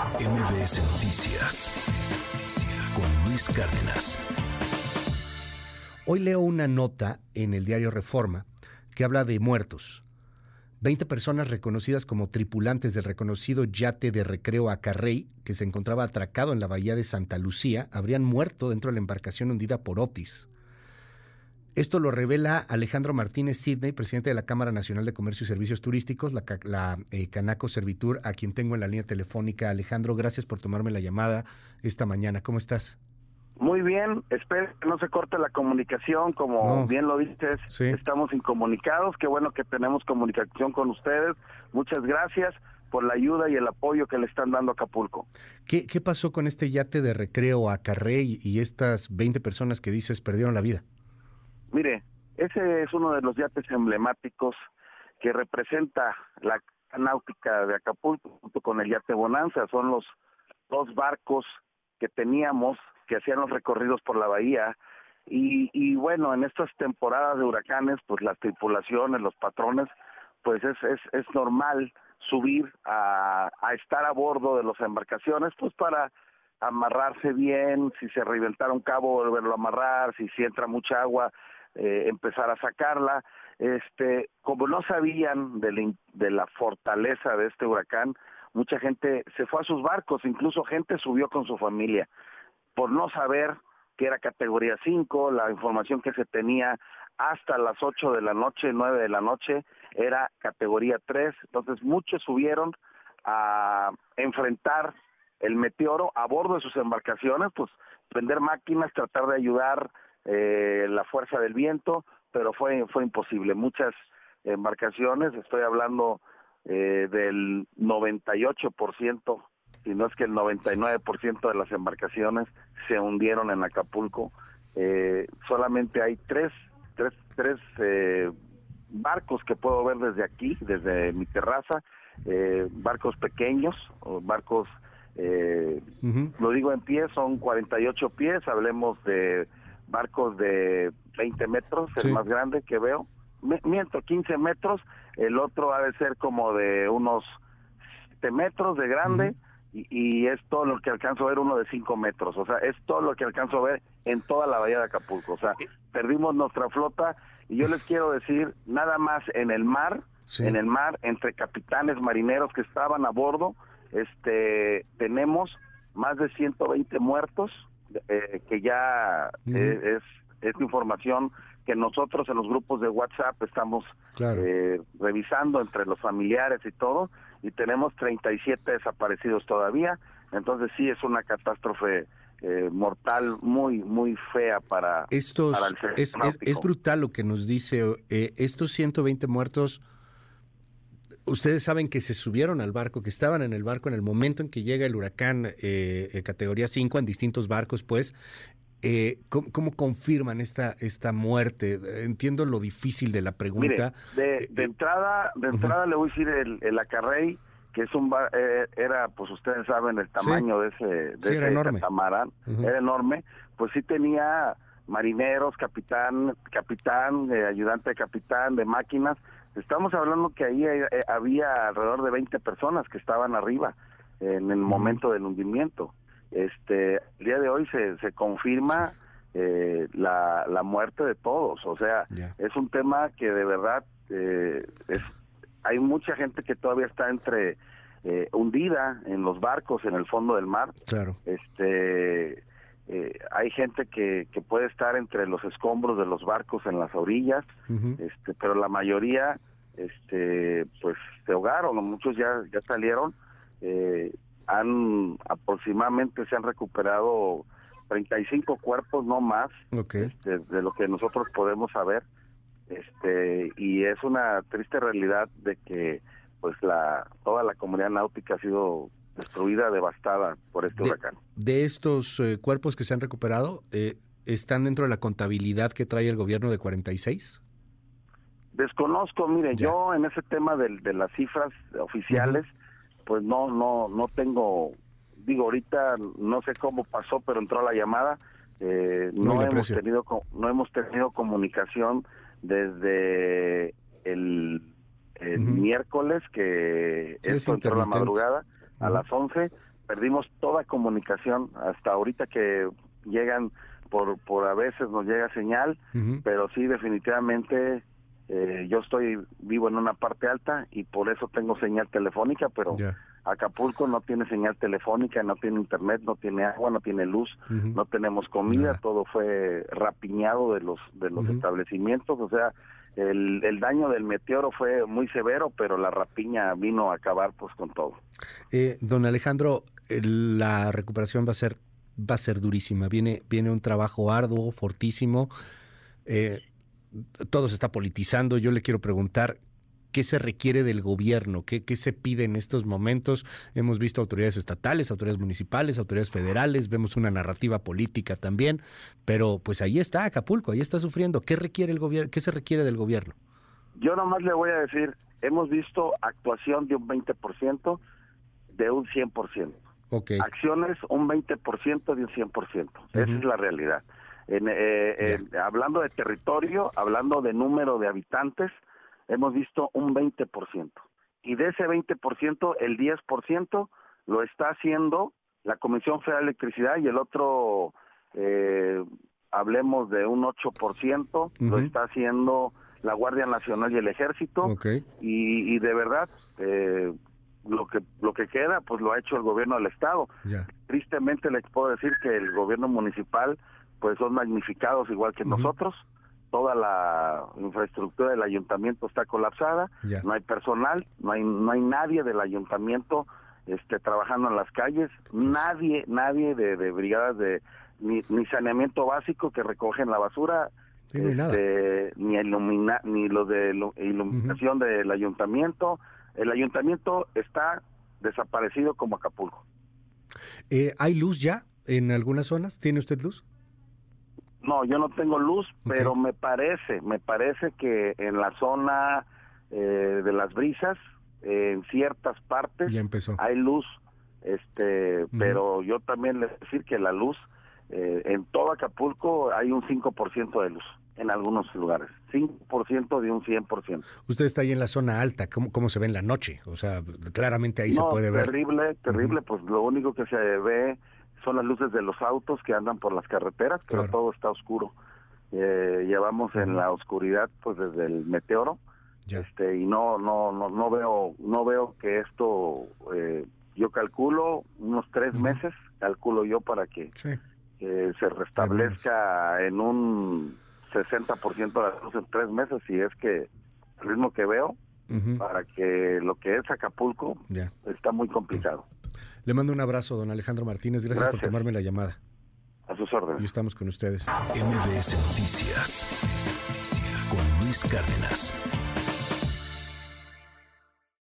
MBS Noticias con Luis Cárdenas. Hoy leo una nota en el diario Reforma que habla de muertos. Veinte personas reconocidas como tripulantes del reconocido yate de recreo Acarrey, que se encontraba atracado en la bahía de Santa Lucía, habrían muerto dentro de la embarcación hundida por Otis. Esto lo revela Alejandro Martínez Sidney, presidente de la Cámara Nacional de Comercio y Servicios Turísticos, la, eh, Canaco Servitur, a quien tengo en la línea telefónica. Alejandro, gracias por tomarme la llamada esta mañana. ¿Cómo estás? Muy bien, espero que no se corte la comunicación, como bien lo dices, estamos incomunicados, qué bueno que tenemos comunicación con ustedes, muchas gracias por la ayuda y el apoyo que le están dando a Acapulco. ¿Qué, qué pasó con este yate de recreo a Carrey y estas 20 personas que dices perdieron la vida? Mire, ese es uno de los yates emblemáticos que representa la náutica de Acapulco junto con el yate Bonanza. Son los dos barcos que teníamos que hacían los recorridos por la bahía. Y, y bueno, en estas temporadas de huracanes, pues las tripulaciones, los patrones, pues es, es, es normal subir a, a estar a bordo de las embarcaciones, pues para amarrarse bien, si se reventara un cabo, volverlo a amarrar, si, si entra mucha agua, eh, empezar a sacarla. Este, como no sabían de la, de la fortaleza de este huracán, mucha gente se fue a sus barcos, incluso gente subió con su familia, por no saber que era categoría 5, la información que se tenía hasta las 8 de la noche, 9 de la noche, era categoría 3, entonces muchos subieron a enfrentar el meteoro a bordo de sus embarcaciones, pues vender máquinas, tratar de ayudar eh, la fuerza del viento, pero fue, fue imposible. Muchas embarcaciones, estoy hablando eh, del 98%, si no es que el 99% de las embarcaciones se hundieron en Acapulco. Eh, solamente hay tres, tres, tres eh, barcos que puedo ver desde aquí, desde mi terraza, eh, barcos pequeños, o barcos, eh, lo digo en pie, son 48 pies, hablemos de barcos de 20 metros, el más grande que veo. Miento, 15 metros, el otro ha de ser como de unos 7 metros de grande. Y, es todo lo que alcanzo a ver uno de 5 metros, o sea, es todo lo que alcanzo a ver en toda la bahía de Acapulco, o sea, eh. perdimos nuestra flota y yo les quiero decir, nada más en el mar, en el mar, entre capitanes marineros que estaban a bordo, este, tenemos más de 120 muertos, eh, que ya eh, es, es información que nosotros en los grupos de WhatsApp estamos eh, revisando entre los familiares y todo, y tenemos 37 desaparecidos todavía, entonces sí es una catástrofe mortal muy muy fea para, Estos, es, es, es, brutal lo que nos dice, estos 120 muertos ustedes saben que se subieron al barco, que estaban en el barco en el momento en que llega el huracán eh, eh categoría 5 en distintos barcos, pues, eh, ¿cómo, confirman esta esta muerte? Entiendo lo difícil de la pregunta. de, de, eh, entrada, de entrada le voy a decir el, el Acarrey, que es un era, pues ustedes saben el tamaño de ese, de ese catamarán, era enorme, pues sí tenía marineros, capitán, capitán, ayudante de capitán, de máquinas, Estamos hablando que ahí eh, eh, había alrededor de 20 personas que estaban arriba en el momento del hundimiento. Este, el día de hoy se, se confirma eh, la, la muerte de todos, o sea, es un tema que de verdad es, hay mucha gente que todavía está entre hundida en los barcos en el fondo del mar. Claro. Este, eh, hay gente que, que puede estar entre los escombros de los barcos en las orillas, este, pero la mayoría este, pues se ahogaron, muchos ya, ya salieron, eh, han aproximadamente se han recuperado 35 cuerpos, no más, este, de lo que nosotros podemos saber, este, y es una triste realidad de que pues la toda la comunidad náutica ha sido destruida, devastada por este huracán. De estos eh, cuerpos que se han recuperado, eh, ¿están dentro de la contabilidad que trae el gobierno de 46? Desconozco, mire, yo en ese tema de, de las cifras oficiales, pues no, no, no tengo, digo, ahorita no sé cómo pasó, pero entró la llamada, eh, no, hemos tenido, no hemos tenido comunicación desde el, miércoles que esto entró la madrugada a las 11, perdimos toda comunicación hasta ahorita que llegan por por a veces nos llega señal, pero sí definitivamente eh, yo estoy vivo en una parte alta y por eso tengo señal telefónica, pero Acapulco no tiene señal telefónica, no tiene internet, no tiene agua, no tiene luz, no tenemos comida, todo fue rapiñado de los de los establecimientos, o sea, el, el, daño del meteoro fue muy severo, pero la rapiña vino a acabar pues con todo. Eh, don Alejandro, la recuperación va a ser va a ser durísima. Viene viene un trabajo arduo, fortísimo. Eh, todo se está politizando. Yo le quiero preguntar qué se requiere del gobierno, ¿Qué, qué se pide en estos momentos. Hemos visto autoridades estatales, autoridades municipales, autoridades federales, vemos una narrativa política también, pero pues ahí está Acapulco, ahí está sufriendo. ¿Qué requiere el gobierno? ¿Qué se requiere del gobierno? Yo nomás le voy a decir, hemos visto actuación de un 20%, de un 100%. Okay. Acciones un 20% de un 100%. Esa es la realidad. Eh, hablando de territorio, hablando de número de habitantes, hemos visto un 20%. Y de ese 20%, el 10% lo está haciendo la Comisión Federal de Electricidad y el otro, eh, hablemos de un 8%, lo está haciendo la Guardia Nacional y el Ejército. Y, de verdad, eh, lo que lo que queda, pues lo ha hecho el gobierno del Estado. Tristemente les puedo decir que el gobierno municipal, pues son magnificados igual que nosotros toda la infraestructura del ayuntamiento está colapsada, no hay personal, no hay no hay nadie del ayuntamiento este trabajando en las calles, nadie nadie de, brigadas de ni, saneamiento básico que recogen la basura, este, ni ilumina, ni los de iluminación del ayuntamiento, el ayuntamiento está desaparecido como Acapulco. Eh, ¿Hay luz ya en algunas zonas? ¿Tiene usted luz? No, yo no tengo luz, pero me parece, me parece que en la zona eh, de las brisas, en ciertas partes, hay luz, este, pero yo también le decir que la luz eh, en todo Acapulco hay un 5% de luz en algunos lugares, 5% de un 100%. Usted está ahí en la zona alta, ¿cómo, cómo se ve en la noche? O sea, claramente ahí se puede ver. Terrible, terrible, pues lo único que se ve son las luces de los autos que andan por las carreteras, pero todo está oscuro. Eh, llevamos en la oscuridad pues desde el meteoro. Este y no no no no veo no veo que esto eh, yo calculo unos tres meses calculo yo para que se restablezca en un 60% de la luz en tres meses y es que el ritmo que veo para que lo que es Acapulco está muy complicado. Le mando un abrazo, don Alejandro Martínez. Gracias, por tomarme la llamada. A sus órdenes. Y estamos con ustedes. MBS Noticias con Luis Cárdenas.